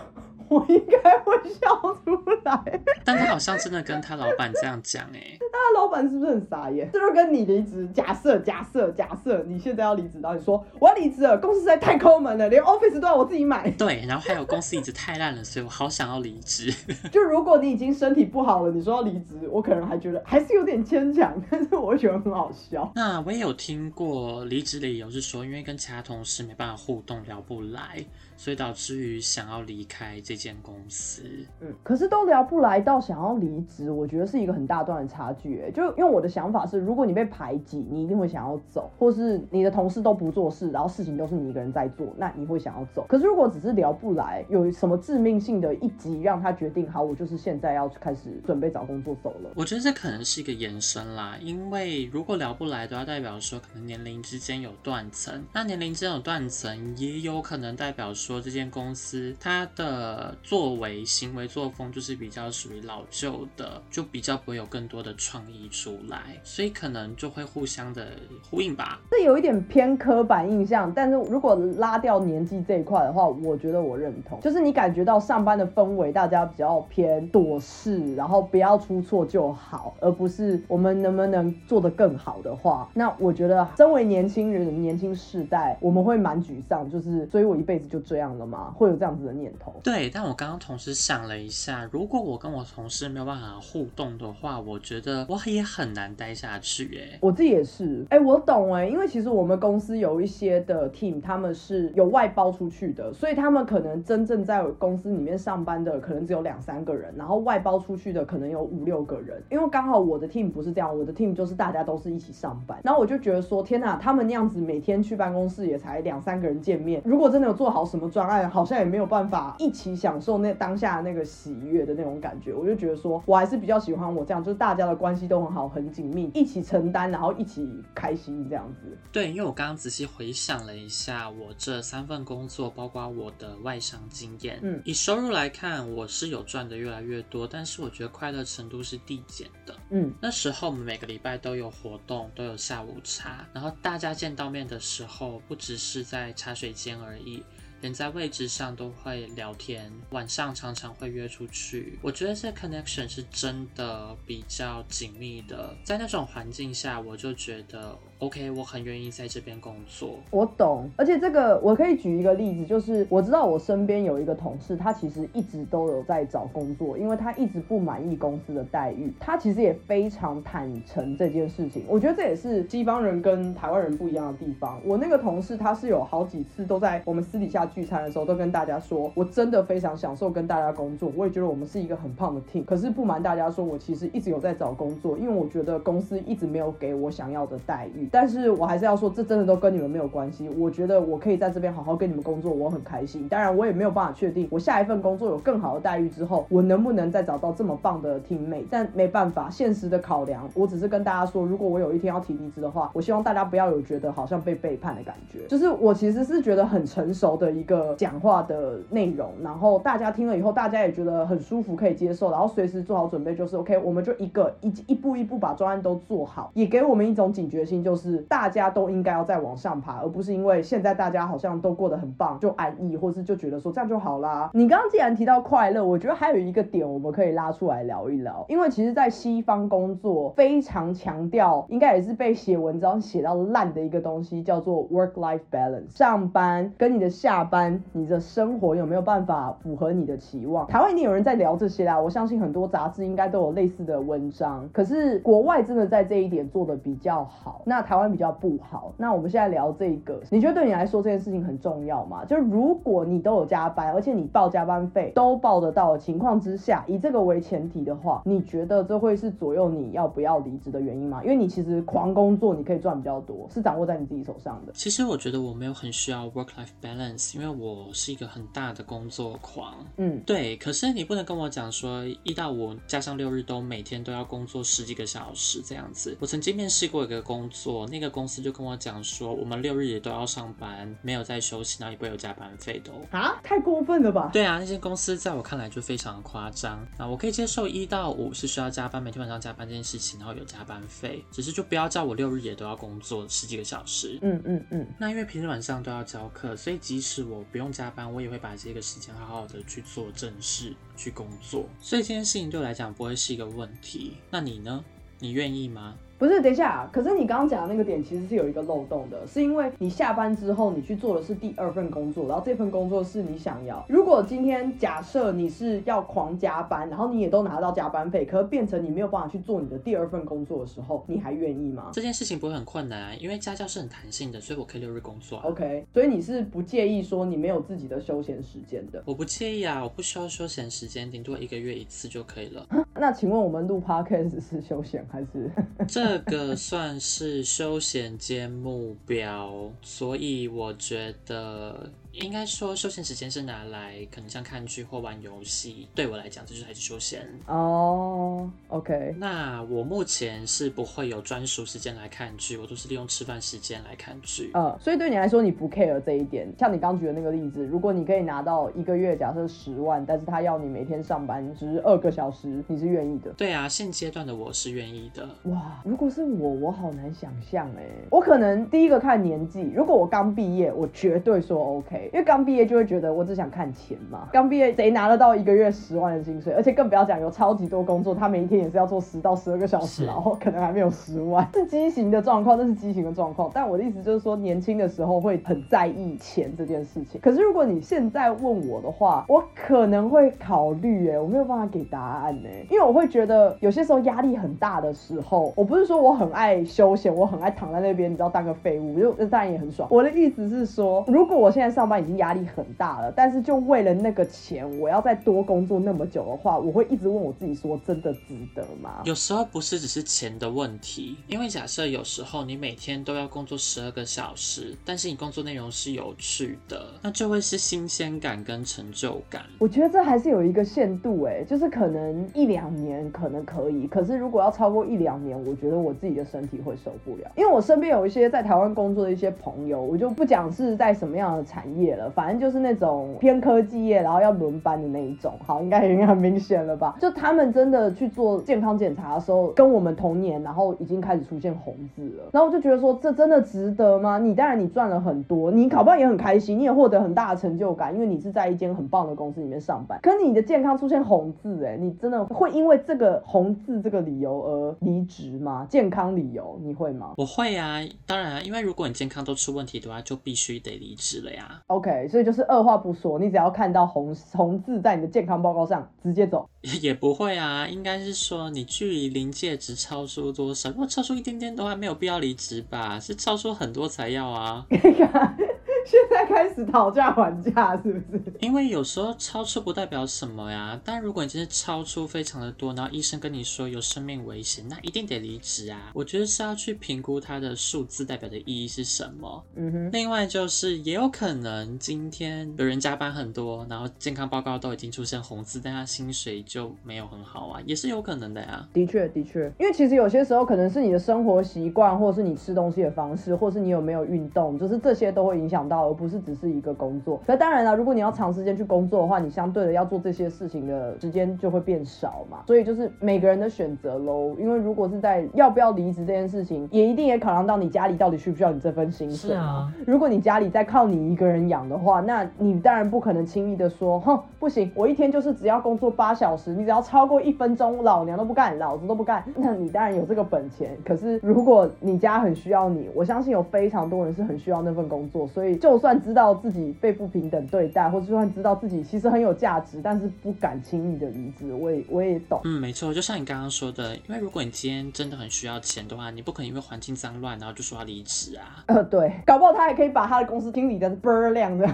[SPEAKER 1] 我应该会笑出来，
[SPEAKER 2] 但他好像真的跟他老板这样讲哎，
[SPEAKER 1] 那老板是不是很傻眼？这就跟你离职，假设假设假设你现在要离职，然后你说我要离职了，公司实在太抠门了，连 office 都要我自己买。
[SPEAKER 2] 对，然后还有公司椅子太烂了，所以我好想要离职。<laughs>
[SPEAKER 1] 就如果你已经身体不好了，你说要离职，我可能还觉得还是有点牵强，但是我觉得很好笑。
[SPEAKER 2] 那我也有听过离职理由是说，因为跟其他同事没办法互动，聊不来。所以导致于想要离开这间公司，
[SPEAKER 1] 嗯，可是都聊不来到想要离职，我觉得是一个很大段的差距。哎，就因为我的想法是，如果你被排挤，你一定会想要走，或是你的同事都不做事，然后事情都是你一个人在做，那你会想要走。可是如果只是聊不来，有什么致命性的一击让他决定好，我就是现在要开始准备找工作走了。
[SPEAKER 2] 我觉得这可能是一个延伸啦，因为如果聊不来，都要代表说可能年龄之间有断层，那年龄之间有断层，也有可能代表说。说这间公司它的作为、行为、作风就是比较属于老旧的，就比较不会有更多的创意出来，所以可能就会互相的呼应吧。
[SPEAKER 1] 这有一点偏刻板印象，但是如果拉掉年纪这一块的话，我觉得我认同。就是你感觉到上班的氛围，大家比较偏躲事，然后不要出错就好，而不是我们能不能做得更好的话，那我觉得身为年轻人、年轻世代，我们会蛮沮丧，就是所以我一辈子就这样。样了吗？会有这样子的念头？
[SPEAKER 2] 对，但但我刚刚同时想了一下，如果我跟我同事没有办法互动的话，我觉得我也很难待下去。哎，
[SPEAKER 1] 我自己也是。哎，我懂哎，因为其实我们公司有一些的 team，他们是有外包出去的，所以他们可能真正在公司里面上班的可能只有两三个人，然后外包出去的可能有五六个人。因为刚好我的 team 不是这样，我的 team 就是大家都是一起上班。然后我就觉得说，天哪，他们那样子每天去办公室也才两三个人见面，如果真的有做好什么。专案好像也没有办法一起享受那当下那个喜悦的那种感觉，我就觉得说我还是比较喜欢我这样，就是大家的关系都很好、很紧密，一起承担，然后一起开心这样子。
[SPEAKER 2] 对，因为我刚刚仔细回想了一下，我这三份工作，包括我的外商经验，嗯，以收入来看，我是有赚的越来越多，但是我觉得快乐程度是递减的。嗯，那时候我们每个礼拜都有活动，都有下午茶，然后大家见到面的时候，不只是在茶水间而已。连在位置上都会聊天，晚上常常会约出去。我觉得这 connection 是真的比较紧密的，在那种环境下，我就觉得。OK，我很愿意在这边工作。
[SPEAKER 1] 我懂，而且这个我可以举一个例子，就是我知道我身边有一个同事，他其实一直都有在找工作，因为他一直不满意公司的待遇。他其实也非常坦诚这件事情。我觉得这也是西方人跟台湾人不一样的地方。我那个同事他是有好几次都在我们私底下聚餐的时候都跟大家说，我真的非常享受跟大家工作。我也觉得我们是一个很胖的 team。可是不瞒大家说，我其实一直有在找工作，因为我觉得公司一直没有给我想要的待遇。但是我还是要说，这真的都跟你们没有关系。我觉得我可以在这边好好跟你们工作，我很开心。当然，我也没有办法确定我下一份工作有更好的待遇之后，我能不能再找到这么棒的 team mate。但没办法，现实的考量，我只是跟大家说，如果我有一天要提离职的话，我希望大家不要有觉得好像被背叛的感觉。就是我其实是觉得很成熟的一个讲话的内容，然后大家听了以后，大家也觉得很舒服，可以接受，然后随时做好准备，就是 OK，我们就一个一一步一步把专案都做好，也给我们一种警觉性，就是大。大家都应该要再往上爬，而不是因为现在大家好像都过得很棒就安逸，或是就觉得说这样就好啦。你刚刚既然提到快乐，我觉得还有一个点我们可以拉出来聊一聊，因为其实，在西方工作非常强调，应该也是被写文章写到烂的一个东西，叫做 work life balance。上班跟你的下班，你的生活有没有办法符合你的期望？台湾一定有人在聊这些啦，我相信很多杂志应该都有类似的文章。可是国外真的在这一点做的比较好，那台湾比较不好。那我们现在聊这个，你觉得对你来说这件事情很重要吗？就如果你都有加班，而且你报加班费都报得到的情况之下，以这个为前提的话，你觉得这会是左右你要不要离职的原因吗？因为你其实狂工作，你可以赚比较多，是掌握在你自己手上的。
[SPEAKER 2] 其实我觉得我没有很需要 work life balance，因为我是一个很大的工作狂。嗯，对。可是你不能跟我讲说一到五加上六日都每天都要工作十几个小时这样子。我曾经面试过一个工作，那个公司就跟我讲说，我们六日也都要上班，没有在休息，然后也不会有加班费的。
[SPEAKER 1] 啊，太过分了吧？
[SPEAKER 2] 对啊，那些公司在我看来就非常夸张。啊，我可以接受一到五是需要加班，每天晚上加班这件事情，然后有加班费，只是就不要叫我六日也都要工作十几个小时。嗯嗯嗯。那因为平时晚上都要教课，所以即使我我不用加班，我也会把这个时间好好的去做正事、去工作，所以这件事情对我来讲不会是一个问题。那你呢？你愿意吗？
[SPEAKER 1] 不是，等一下。可是你刚刚讲的那个点其实是有一个漏洞的，是因为你下班之后，你去做的是第二份工作，然后这份工作是你想要。如果今天假设你是要狂加班，然后你也都拿到加班费，可是变成你没有办法去做你的第二份工作的时候，你还愿意吗？
[SPEAKER 2] 这件事情不会很困难，因为家教是很弹性的，所以我可以六日工作。
[SPEAKER 1] OK，所以你是不介意说你没有自己的休闲时间的？
[SPEAKER 2] 我不介意啊，我不需要休闲时间，顶多一个月一次就可以了。<laughs>
[SPEAKER 1] 那请问我们录 Podcast 是休闲还是？<laughs>
[SPEAKER 2] 这这个算是休闲兼目标，所以我觉得。应该说，休闲时间是拿来可能像看剧或玩游戏。对我来讲，这就还是休闲
[SPEAKER 1] 哦。OK，
[SPEAKER 2] 那我目前是不会有专属时间来看剧，我都是利用吃饭时间来看剧。
[SPEAKER 1] 嗯，所以对你来说，你不 care 这一点。像你刚举的那个例子，如果你可以拿到一个月假设十万，但是他要你每天上班十二个小时，你是愿意的？
[SPEAKER 2] 对啊，现阶段的我是愿意的。
[SPEAKER 1] 哇，如果是我，我好难想象哎。我可能第一个看年纪，如果我刚毕业，我绝对说 OK。因为刚毕业就会觉得我只想看钱嘛，刚毕业谁拿得到一个月十万的薪水？而且更不要讲有超级多工作，他每一天也是要做十到十二个小时，然后可能还没有十万，是畸形的状况，这是畸形的状况。但我的意思就是说，年轻的时候会很在意钱这件事情。可是如果你现在问我的话，我可能会考虑，哎，我没有办法给答案呢，因为我会觉得有些时候压力很大的时候，我不是说我很爱休闲，我很爱躺在那边，你知道当个废物，就当然也很爽。我的意思是说，如果我现在上班已经压力很大了，但是就为了那个钱，我要再多工作那么久的话，我会一直问我自己说，真的值得吗？
[SPEAKER 2] 有时候不是只是钱的问题，因为假设有时候你每天都要工作十二个小时，但是你工作内容是有趣的，那就会是新鲜感跟成就感。
[SPEAKER 1] 我觉得这还是有一个限度，哎，就是可能一两年可能可以，可是如果要超过一两年，我觉得我自己的身体会受不了。因为我身边有一些在台湾工作的一些朋友，我就不讲是在什么样的产业了，反正。就是那种偏科技业，然后要轮班的那一种，好，应该已经很明显了吧？就他们真的去做健康检查的时候，跟我们同年，然后已经开始出现红字了。然后我就觉得说，这真的值得吗？你当然你赚了很多，你考不也很开心，你也获得很大的成就感，因为你是在一间很棒的公司里面上班。可你的健康出现红字，哎，你真的会因为这个红字这个理由而离职吗？健康理由你会吗？
[SPEAKER 2] 我会啊，当然啊，因为如果你健康都出问题的话，就必须得离职了呀。
[SPEAKER 1] OK，所以就是二话不说，你只要看到红红字在你的健康报告上，直接走。
[SPEAKER 2] 也不会啊，应该是说你距离临界值超出多少？如果超出一点点的话，没有必要离职吧？是超出很多才要啊。<laughs> <laughs>
[SPEAKER 1] 现在开始讨价还价是不是？
[SPEAKER 2] 因为有时候超出不代表什么呀。但如果你真是超出非常的多，然后医生跟你说有生命危险，那一定得离职啊。我觉得是要去评估它的数字代表的意义是什么。嗯哼。另外就是也有可能今天有人加班很多，然后健康报告都已经出现红字，但他薪水就没有很好啊，也是有可能的呀。
[SPEAKER 1] 的确，的确，因为其实有些时候可能是你的生活习惯，或者是你吃东西的方式，或是你有没有运动，就是这些都会影响。到而不是只是一个工作，那当然了，如果你要长时间去工作的话，你相对的要做这些事情的时间就会变少嘛。所以就是每个人的选择喽。因为如果是在要不要离职这件事情，也一定也考量到你家里到底需不需要你这份薪水。是
[SPEAKER 2] 啊，
[SPEAKER 1] 如果你家里在靠你一个人养的话，那你当然不可能轻易的说，哼，不行，我一天就是只要工作八小时，你只要超过一分钟，老娘都不干，老子都不干。那你当然有这个本钱。可是如果你家很需要你，我相信有非常多人是很需要那份工作，所以。就算知道自己被不平等对待，或者就算知道自己其实很有价值，但是不敢轻易的离职，我也我也懂。
[SPEAKER 2] 嗯，没错，就像你刚刚说的，因为如果你今天真的很需要钱的话，你不可能因为环境脏乱然后就说要离职啊。<laughs>
[SPEAKER 1] 呃，对，搞不好他还可以把他的公司经理的倍儿亮的，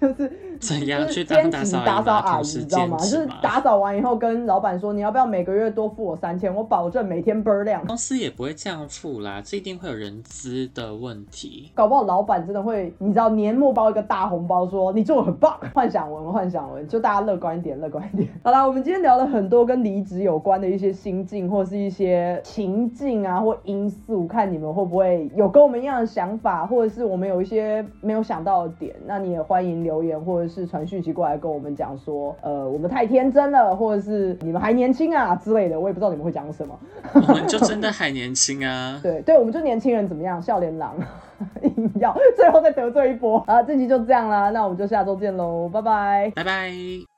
[SPEAKER 1] 就是
[SPEAKER 2] 怎样去当打扫
[SPEAKER 1] 阿姨，你知道吗？就是打扫完以后跟老板说，你要不要每个月多付我三千，我保证每天倍儿亮。
[SPEAKER 2] 公司也不会这样付啦，这一定会有人资的问题。
[SPEAKER 1] 搞不好老板真的会，你知道年末包一个大红包，说你做的很棒，幻想文，幻想文，就大家乐观一点，乐观一点。好啦，我们今天聊了很多跟离职有关的一些心境，或是一些情境啊，或因素，看你们会不会有跟我们一样的想法，或者是我们有一些没有想到的点，那你也欢迎留言或者是传讯息过来跟我们讲说，呃，我们太天真了，或者是你们还年轻啊之类的，我也不知道你们会讲什么。
[SPEAKER 2] 我们就真的还年轻啊。<laughs>
[SPEAKER 1] 对对，我们就年轻人怎么样？笑脸郎，<laughs> <laughs> 硬要最后再得罪一波。啊，这集就这样啦，那我们就下周见喽，拜拜，
[SPEAKER 2] 拜拜。